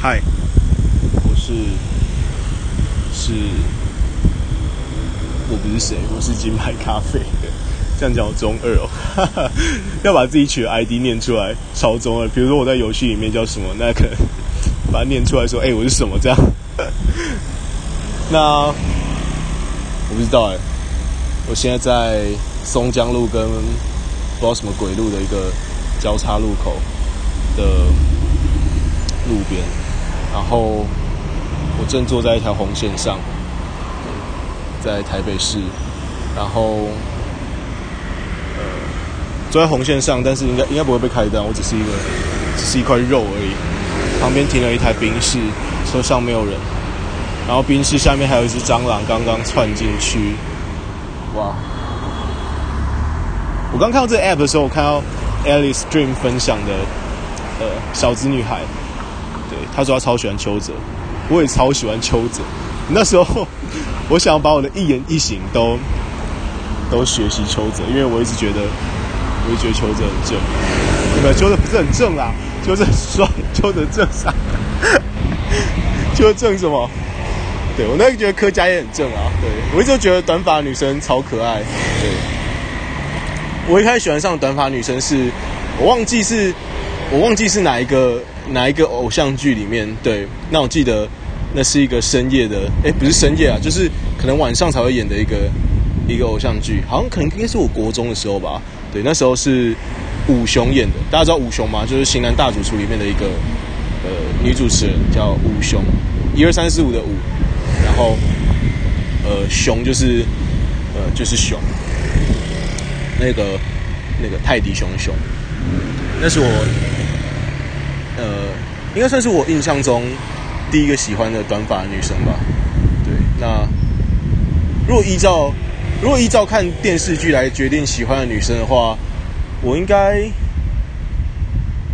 嗨，我是是，我不是谁，我是金牌咖啡。这样讲中二哦，哈哈，要把自己取的 ID 念出来，超中二。比如说我在游戏里面叫什么，那可能把它念出来说，哎、我是什么这样。那我不知道哎，我现在在松江路跟不知道什么鬼路的一个交叉路口的路边，然后我正坐在一条红线上，在台北市，然后。坐在红线上，但是应该应该不会被开单。我只是一个，只是一块肉而已。旁边停了一台宾士，车上没有人。然后宾士下面还有一只蟑螂，刚刚窜进去。哇！我刚看到这个 app 的时候，我看到 Alice Dream 分享的，呃，小资女孩，对，她说他超喜欢邱泽，我也超喜欢邱泽。那时候，我想把我的一言一行都 都学习邱泽，因为我一直觉得。我就觉得邱泽很正，没有邱泽不是很正啦，邱泽帅，邱泽正啥？邱泽正什么？对，我那个觉得柯佳也很正啊。对，我一直觉得短发女生超可爱。对，我一开始喜欢上短发女生是，我忘记是，我忘记是哪一个哪一个偶像剧里面。对，那我记得那是一个深夜的，哎，不是深夜啊，就是可能晚上才会演的一个一个偶像剧，好像可能应该是我国中的时候吧。对，那时候是武雄演的，大家知道武雄吗？就是《型男大主厨》里面的一个呃女主持人，叫武雄，一二三四五的武，然后呃雄就是呃就是熊，那个那个泰迪熊熊，那是我呃应该算是我印象中第一个喜欢的短发女生吧。对，那如果依照。如果依照看电视剧来决定喜欢的女生的话，我应该，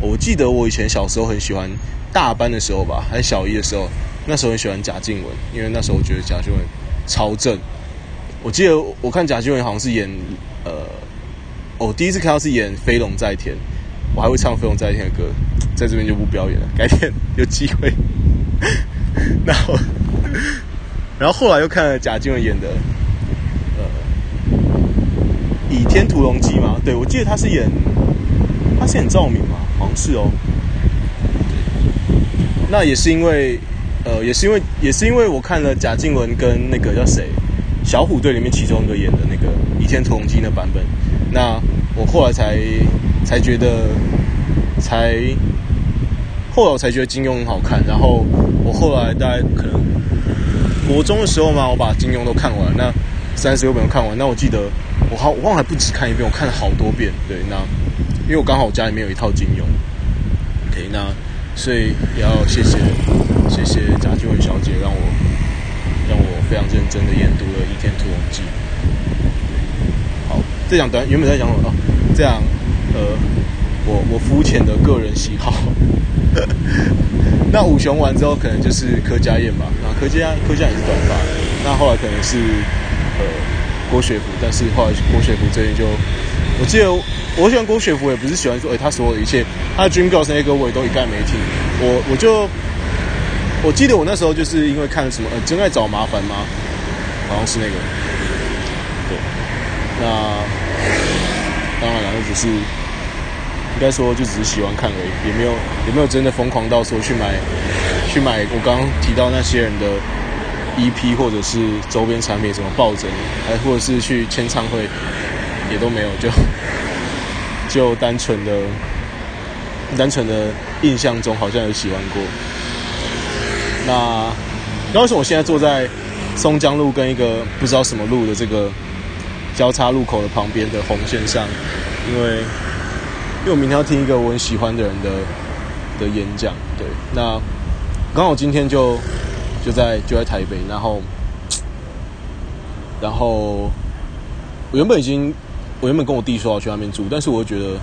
我记得我以前小时候很喜欢大班的时候吧，还是小一的时候，那时候很喜欢贾静雯，因为那时候我觉得贾静雯超正。我记得我看贾静雯好像是演，呃，我第一次看到是演《飞龙在天》，我还会唱《飞龙在天》的歌，在这边就不表演了，改天有机会。然后，然后后来又看了贾静雯演的。《倚天屠龙记》吗？对，我记得他是演，他是演赵敏吗？好像是哦。那也是因为，呃，也是因为，也是因为我看了贾静雯跟那个叫谁，小虎队里面其中一个演的那个《倚天屠龙记》那版本。那我后来才才觉得，才后来我才觉得金庸很好看。然后我后来大概可能国中的时候嘛，我把金庸都看完，那三十六本都看完。那我记得。我好，我忘了还不止看一遍，我看了好多遍。对，那因为我刚好我家里面有一套金庸，OK，那所以也要谢谢谢谢贾静雯小姐，让我让我非常认真的研读了《倚天屠龙记》。好，这讲短原本在讲什么？这样，呃，我我肤浅的个人喜好。那武雄完之后，可能就是柯佳燕吧。那柯佳柯佳嬿也是短发，那后来可能是呃。郭学福，但是后来郭学福这边就，我记得我喜欢郭学福，也不是喜欢说，哎、欸，他所有的一切，他的 Dream Girls 那些歌我也都一概没听。我我就我记得我那时候就是因为看了什么，呃，真爱找麻烦吗？好像是那个。对，那只是应该说就只是喜欢看而已，也没有也没有真的疯狂到说去买去买我刚刚提到那些人的。EP 或者是周边产品，什么抱枕，还或者是去签唱会，也都没有，就就单纯的、单纯的印象中好像有喜欢过。那那为什么我现在坐在松江路跟一个不知道什么路的这个交叉路口的旁边的红线上？因为因为我明天要听一个我很喜欢的人的的演讲，对，那刚好今天就。就在就在台北，然后，然后我原本已经，我原本跟我弟说要去那边住，但是我觉得，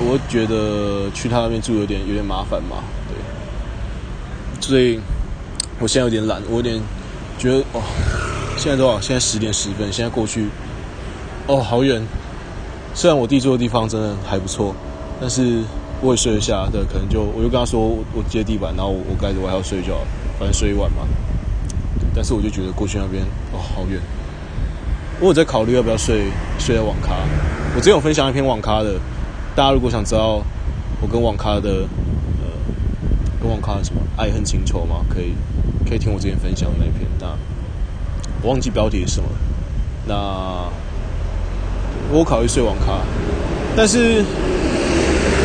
我觉得去他那边住有点有点麻烦嘛，对，所以我现在有点懒，我有点觉得哦，现在多少？现在十点十分，现在过去，哦，好远。虽然我弟住的地方真的还不错，但是我也睡得下，对，可能就我就跟他说我我接地板，然后我我盖着我还要睡觉，反正睡一晚嘛。但是我就觉得过去那边哦好远，我有在考虑要不要睡睡在网咖。我之前有分享一篇网咖的，大家如果想知道我跟网咖的呃跟网咖的什么爱恨情仇嘛，可以可以听我之前分享的那篇。那我忘记标题是什么，那我考虑睡网咖，但是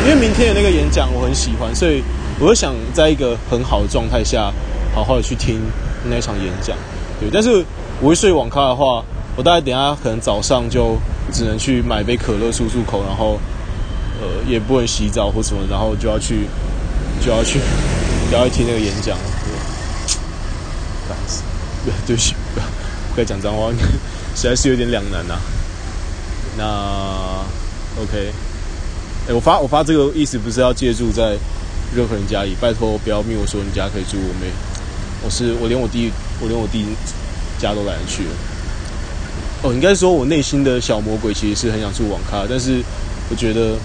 因为明天的那个演讲我很喜欢，所以我就想在一个很好的状态下，好好的去听。那场演讲，对，但是我会睡网咖的话，我大概等下可能早上就只能去买杯可乐漱漱口，然后呃也不能洗澡或什么，然后就要去就要去 就要去听那个演讲，对，不好意思，对不起，不该讲脏话，实在是有点两难呐、啊。那 OK，哎、我发我发这个意思不是要借住在任何人家里，拜托不要命我说你家可以住我妹。我是我连我弟我连我弟家都懒得去。哦，应该说我内心的小魔鬼其实是很想住网咖，但是我觉得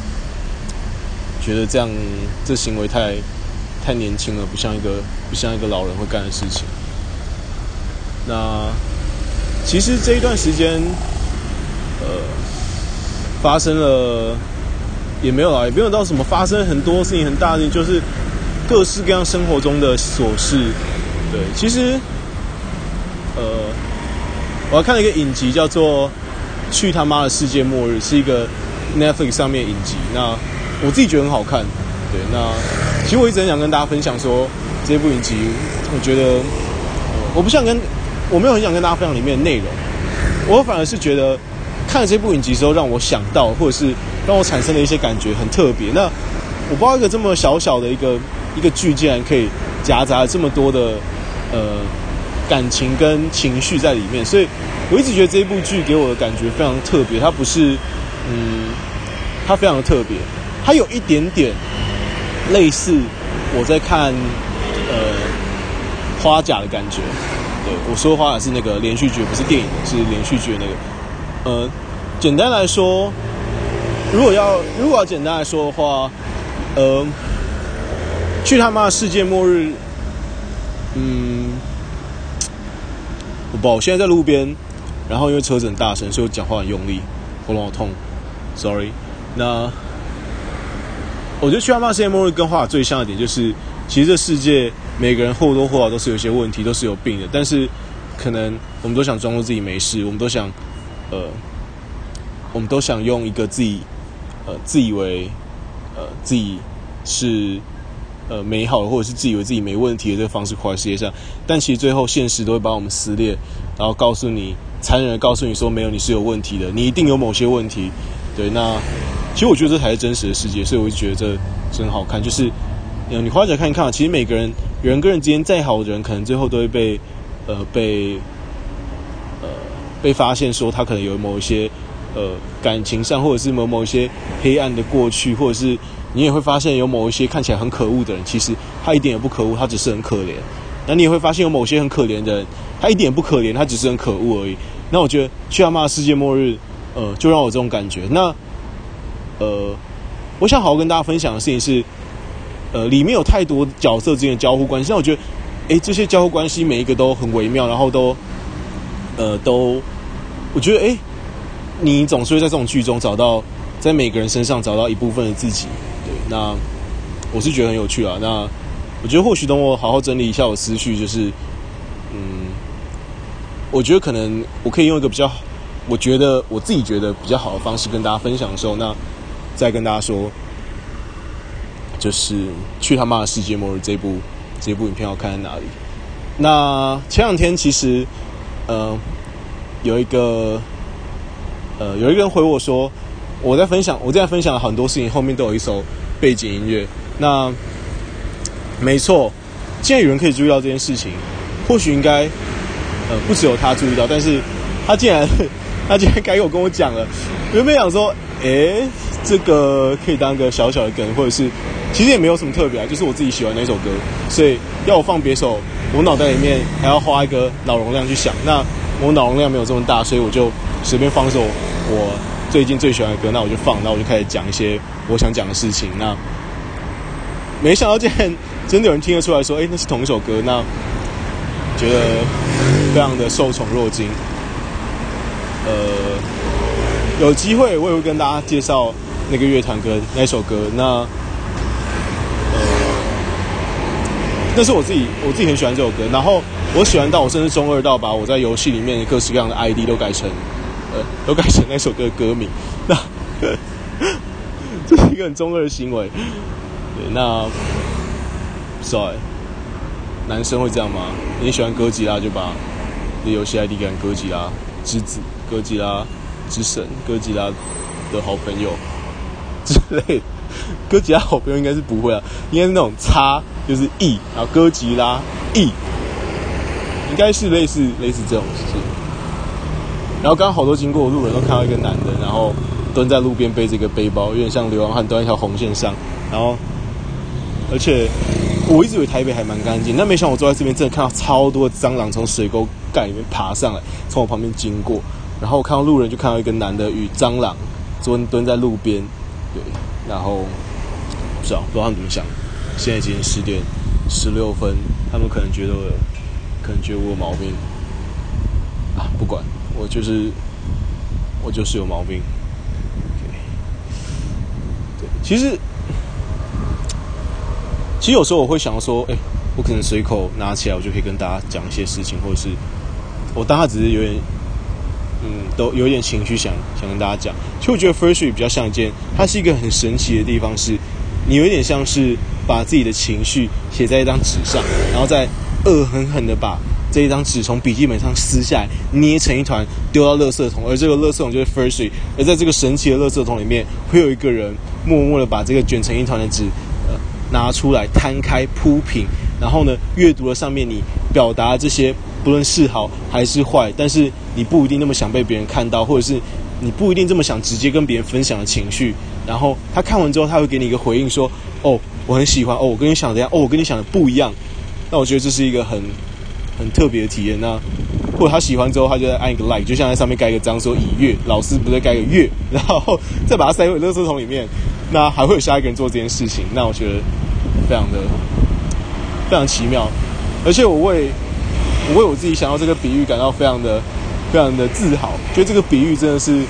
觉得这样这行为太太年轻了，不像一个不像一个老人会干的事情。那其实这一段时间，呃，发生了也没有啦，也没有到什么发生很多事情很大的，就是各式各样生活中的琐事。对，其实，呃，我还看了一个影集，叫做《去他妈的世界末日》，是一个 Netflix 上面影集。那我自己觉得很好看。对，那其实我一直很想跟大家分享说，这部影集，我觉得，我不想跟，我没有很想跟大家分享里面的内容。我反而是觉得，看了这部影集之后，让我想到，或者是让我产生的一些感觉很特别。那我不知道一个这么小小的一个一个剧，竟然可以夹杂这么多的。呃，感情跟情绪在里面，所以我一直觉得这一部剧给我的感觉非常特别。它不是，嗯，它非常的特别，它有一点点类似我在看呃花甲的感觉。对，我说花甲是那个连续剧，不是电影，是连续剧的那个。呃，简单来说，如果要如果要简单来说的话，呃，去他妈的世界末日。嗯，我不，我现在在路边，然后因为车子很大声，所以我讲话很用力，喉咙好痛，sorry。那我觉得去他妈世界末日跟花甲最像的点就是，其实这世界每个人或多或少都是有一些问题，都是有病的，但是可能我们都想装作自己没事，我们都想，呃，我们都想用一个自己，呃，自以为，呃，自己是。呃，美好的或者是自以为自己没问题的这个方式活在世界上，但其实最后现实都会把我们撕裂，然后告诉你，残忍的告诉你说，没有，你是有问题的，你一定有某些问题。对，那其实我觉得这才是真实的世界，所以我就觉得这真好看。就是，你花起来看一看，其实每个人人跟人之间再好的人，可能最后都会被呃被呃被发现说他可能有某一些呃感情上，或者是某某一些黑暗的过去，或者是。你也会发现有某一些看起来很可恶的人，其实他一点也不可恶，他只是很可怜。那你也会发现有某些很可怜的人，他一点也不可怜，他只是很可恶而已。那我觉得去他妈的世界末日，呃，就让我这种感觉。那呃，我想好好跟大家分享的事情是，呃，里面有太多角色之间的交互关系。那我觉得，诶，这些交互关系每一个都很微妙，然后都呃都，我觉得，诶，你总是会在这种剧中找到，在每个人身上找到一部分的自己。对那我是觉得很有趣啊。那我觉得或许等我好好整理一下我思绪，就是嗯，我觉得可能我可以用一个比较，我觉得我自己觉得比较好的方式跟大家分享的时候，那再跟大家说，就是去他妈的世界末日这部这部影片要看在哪里。那前两天其实呃有一个呃有一个人回我说，我在分享我在分享了很多事情，后面都有一首。背景音乐，那没错。既然有人可以注意到这件事情，或许应该呃不只有他注意到，但是他竟然 他竟然改口跟我讲了。原本想说，诶，这个可以当个小小的梗，或者是其实也没有什么特别啊，就是我自己喜欢那首歌，所以要我放别首，我脑袋里面还要花一个脑容量去想。那我脑容量没有这么大，所以我就随便放一首我最近最喜欢的歌，那我就放，那我就开始讲一些我想讲的事情。那没想到竟然真的有人听得出来说，哎，那是同一首歌，那觉得非常的受宠若惊。呃，有机会我也会跟大家介绍那个乐团跟那首歌。那呃，那是我自己我自己很喜欢这首歌，然后我喜欢到我甚至中二到把我在游戏里面各式各样的 ID 都改成呃都改成那首歌的歌名。那 这是一个很中二的行为。对，那，sorry，男生会这样吗？你喜欢哥吉拉就把你的游戏 ID 改成哥吉拉之子。哥吉拉之神，哥吉拉的好朋友之类的，哥吉拉好朋友应该是不会啊，应该是那种叉，就是 E，然后哥吉拉 E，应该是类似类似这种事情。然后刚刚好多经过的路人都看到一个男的，然后蹲在路边背着一个背包，有点像流浪汉蹲一条红线上。然后，而且我一直以为台北还蛮干净，但没想到我坐在这边真的看到超多蟑螂从水沟盖里面爬上来，从我旁边经过。然后我看到路人，就看到一个男的与蟑螂蹲蹲在路边，对，然后不知道不知道他们怎么想。现在已经十点十六分，他们可能觉得可能觉得我有毛病啊，不管我就是我就是有毛病。对，其实其实有时候我会想说，哎，我可能随口拿起来，我就可以跟大家讲一些事情，或者是我当下只是有点。嗯，都有点情绪想想跟大家讲。其实我觉得 Firstory 比较像一件，它是一个很神奇的地方是，是你有点像是把自己的情绪写在一张纸上，然后再恶狠狠的把这一张纸从笔记本上撕下来，捏成一团丢到垃圾桶，而这个垃圾桶就是 Firstry，。而在这个神奇的垃圾桶里面，会有一个人默默的把这个卷成一团的纸，呃，拿出来摊开铺平，然后呢，阅读了上面你表达这些。不论是好还是坏，但是你不一定那么想被别人看到，或者是你不一定这么想直接跟别人分享的情绪。然后他看完之后，他会给你一个回应，说：“哦，我很喜欢。哦，我跟你想的样。哦，我跟你想的不一样。”那我觉得这是一个很很特别的体验。那或者他喜欢之后，他就按一个 like，就像在上面盖一个章说“已阅”，老师不再盖个“阅”，然后再把它塞回垃圾桶里面。那还会有下一个人做这件事情。那我觉得非常的非常奇妙，而且我为。我为我自己想到这个比喻感到非常的、非常的自豪，觉得这个比喻真的是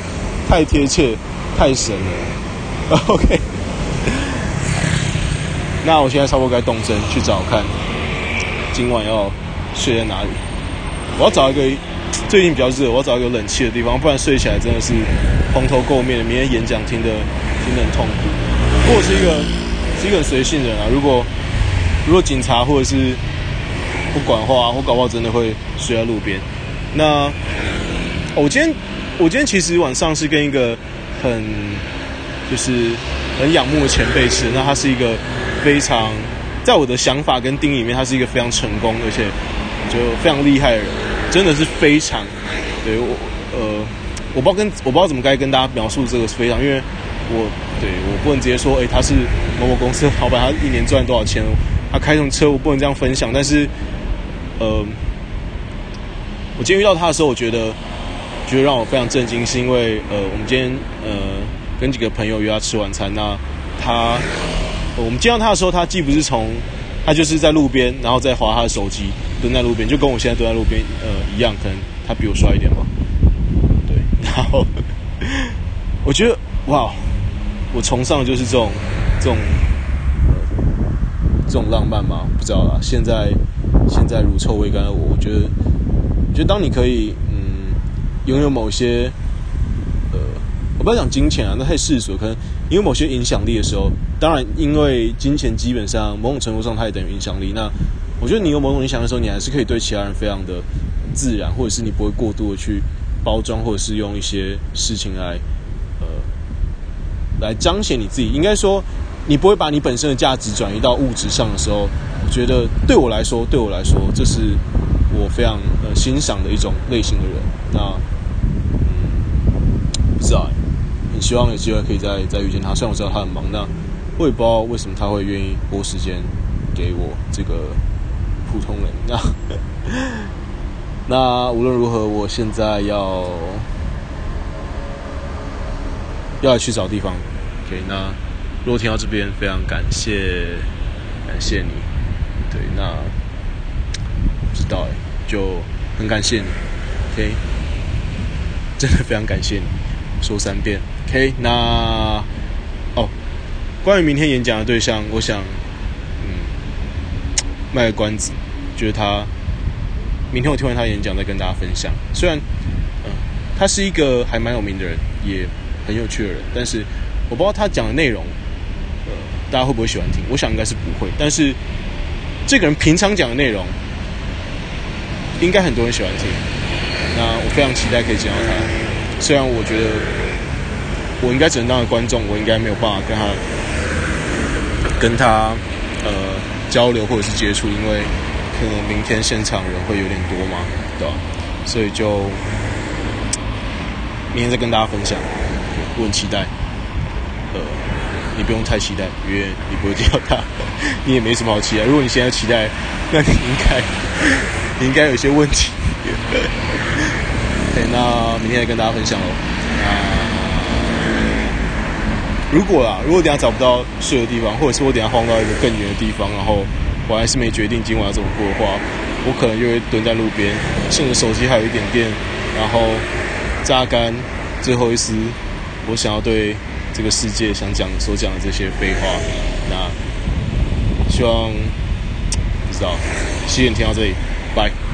太贴切、太神了。OK，那我现在差不多该动身去找看今晚要睡在哪里。我要找一个最近比较热，我要找一个冷气的地方，不然睡起来真的是蓬头垢面的。明天演讲听得听得很痛苦。不过我是一个是一个随性人啊，如果如果警察或者是不管话，我搞不好真的会睡在路边。那我今天，我今天其实晚上是跟一个很就是很仰慕的前辈吃。那他是一个非常在我的想法跟定义里面，他是一个非常成功而且就非常厉害的人，真的是非常。对我呃，我不知道跟我不知道怎么该跟大家描述这个非常，因为我对我不能直接说，哎，他是某某公司的老板，他一年赚多少钱，他开什么车，我不能这样分享，但是。呃，我今天遇到他的时候，我觉得，觉得让我非常震惊，是因为呃，我们今天呃跟几个朋友约他吃晚餐，那他，我们见到他的时候，他既不是从，他就是在路边，然后在滑他的手机，蹲在路边，就跟我现在蹲在路边呃一样，可能他比我帅一点吧，对，然后我觉得哇，我崇尚就是这种这种，呃，这种浪漫嘛，不知道啦，现在。现在乳臭未干的我，我觉得，我觉得当你可以，嗯，拥有某些，呃，我不要讲金钱啊，那太世俗，可能因为某些影响力的时候，当然，因为金钱基本上某种程度上它也等于影响力。那我觉得你有某种影响的时候，你还是可以对其他人非常的自然，或者是你不会过度的去包装，或者是用一些事情来，呃，来彰显你自己。应该说，你不会把你本身的价值转移到物质上的时候。我觉得对我来说，对我来说，这是我非常呃欣赏的一种类型的人。那嗯，不知道，很希望有机会可以再再遇见他。虽然我知道他很忙，那我也不知道为什么他会愿意拨时间给我这个普通人。那那无论如何，我现在要要去找地方。OK，那如果听到这边，非常感谢。感谢你。对，那不知道哎，就很感谢你。OK，真的非常感谢你，说三遍。OK，那哦，关于明天演讲的对象，我想嗯卖个关子，觉得他明天我听完他演讲再跟大家分享。虽然嗯他是一个还蛮有名的人，也很有趣的人，但是我不知道他讲的内容。呃大家会不会喜欢听？我想应该是不会。但是这个人平常讲的内容，应该很多人喜欢听。那我非常期待可以见到他。虽然我觉得我应该只能当个观众，我应该没有办法跟他跟他呃交流或者是接触，因为可能明天现场人会有点多嘛，对吧？所以就明天再跟大家分享。我很期待。呃。你不用太期待，因为你不会见到他，你也没什么好期待。如果你现在期待，那你应该你应该有一些问题。那明天再跟大家分享喽。那如果啦，如果等下找不到睡的地方，或者是我等下晃到一个更远的地方，然后我还是没决定今晚要怎么过的话，我可能就会蹲在路边，趁着手机还有一点电，然后榨干最后一丝我想要对。这个世界想讲所讲的这些废话，那希望不知道，谢谢你听到这里，拜。